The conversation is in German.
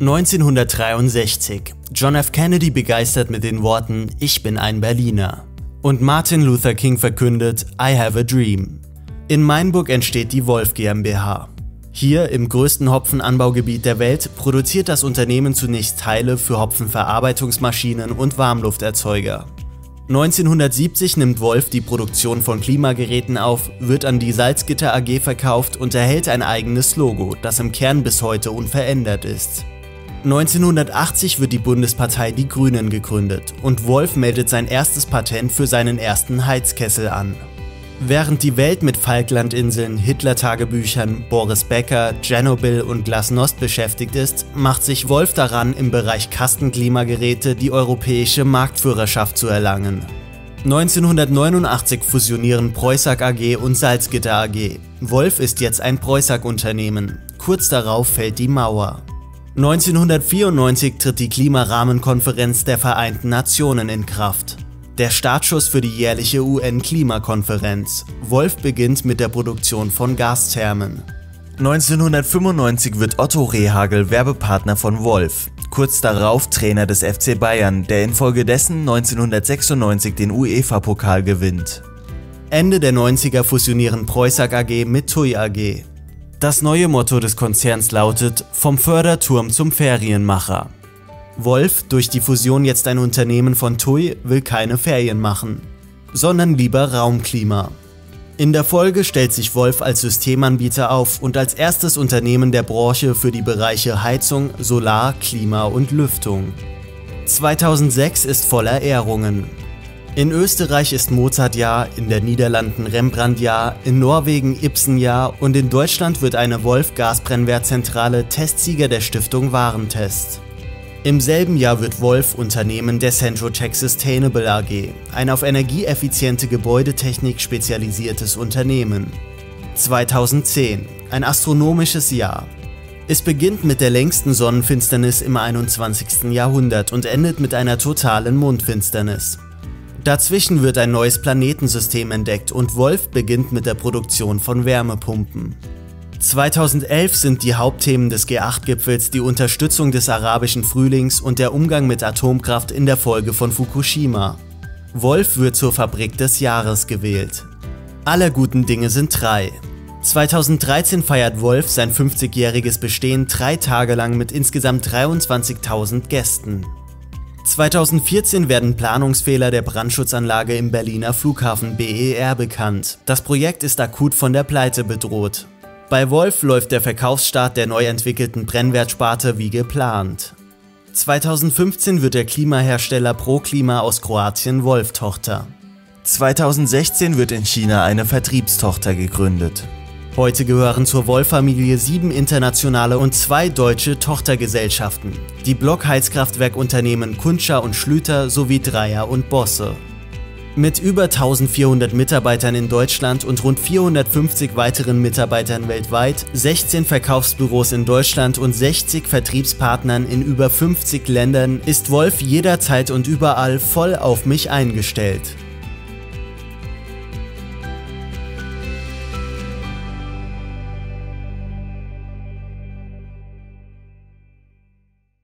1963. John F. Kennedy begeistert mit den Worten Ich bin ein Berliner. Und Martin Luther King verkündet I have a dream. In Mainburg entsteht die Wolf GmbH. Hier im größten Hopfenanbaugebiet der Welt produziert das Unternehmen zunächst Teile für Hopfenverarbeitungsmaschinen und Warmlufterzeuger. 1970 nimmt Wolf die Produktion von Klimageräten auf, wird an die Salzgitter AG verkauft und erhält ein eigenes Logo, das im Kern bis heute unverändert ist. 1980 wird die Bundespartei Die Grünen gegründet und Wolf meldet sein erstes Patent für seinen ersten Heizkessel an. Während die Welt mit Falklandinseln, Hitler-Tagebüchern, Boris Becker, Tschernobyl und Glasnost beschäftigt ist, macht sich Wolf daran, im Bereich Kastenklimageräte die europäische Marktführerschaft zu erlangen. 1989 fusionieren Preußag AG und Salzgitter AG. Wolf ist jetzt ein Preußag-Unternehmen. Kurz darauf fällt die Mauer. 1994 tritt die Klimarahmenkonferenz der Vereinten Nationen in Kraft. Der Startschuss für die jährliche UN-Klimakonferenz. Wolf beginnt mit der Produktion von Gasthermen. 1995 wird Otto Rehagel Werbepartner von Wolf, kurz darauf Trainer des FC Bayern, der infolgedessen 1996 den UEFA-Pokal gewinnt. Ende der 90er fusionieren Preußag AG mit TUI AG. Das neue Motto des Konzerns lautet Vom Förderturm zum Ferienmacher. Wolf, durch die Fusion jetzt ein Unternehmen von TUI, will keine Ferien machen, sondern lieber Raumklima. In der Folge stellt sich Wolf als Systemanbieter auf und als erstes Unternehmen der Branche für die Bereiche Heizung, Solar, Klima und Lüftung. 2006 ist voller Ehrungen. In Österreich ist Mozartjahr, in den Niederlanden Rembrandtjahr, in Norwegen Ibsenjahr und in Deutschland wird eine Wolf-Gasbrennwertzentrale Testsieger der Stiftung Warentest. Im selben Jahr wird Wolf Unternehmen der Centrotech Sustainable AG, ein auf energieeffiziente Gebäudetechnik spezialisiertes Unternehmen. 2010, ein astronomisches Jahr. Es beginnt mit der längsten Sonnenfinsternis im 21. Jahrhundert und endet mit einer totalen Mondfinsternis. Dazwischen wird ein neues Planetensystem entdeckt und Wolf beginnt mit der Produktion von Wärmepumpen. 2011 sind die Hauptthemen des G8-Gipfels die Unterstützung des arabischen Frühlings und der Umgang mit Atomkraft in der Folge von Fukushima. Wolf wird zur Fabrik des Jahres gewählt. Alle guten Dinge sind drei. 2013 feiert Wolf sein 50-jähriges Bestehen drei Tage lang mit insgesamt 23.000 Gästen. 2014 werden Planungsfehler der Brandschutzanlage im Berliner Flughafen BER bekannt. Das Projekt ist akut von der Pleite bedroht. Bei Wolf läuft der Verkaufsstart der neu entwickelten Brennwertsparte wie geplant. 2015 wird der Klimahersteller ProKlima aus Kroatien Wolf Tochter. 2016 wird in China eine Vertriebstochter gegründet. Heute gehören zur Wolf-Familie sieben internationale und zwei deutsche Tochtergesellschaften, die Blockheizkraftwerkunternehmen Kuntscher und Schlüter sowie Dreier und Bosse. Mit über 1400 Mitarbeitern in Deutschland und rund 450 weiteren Mitarbeitern weltweit, 16 Verkaufsbüros in Deutschland und 60 Vertriebspartnern in über 50 Ländern ist Wolf jederzeit und überall voll auf mich eingestellt.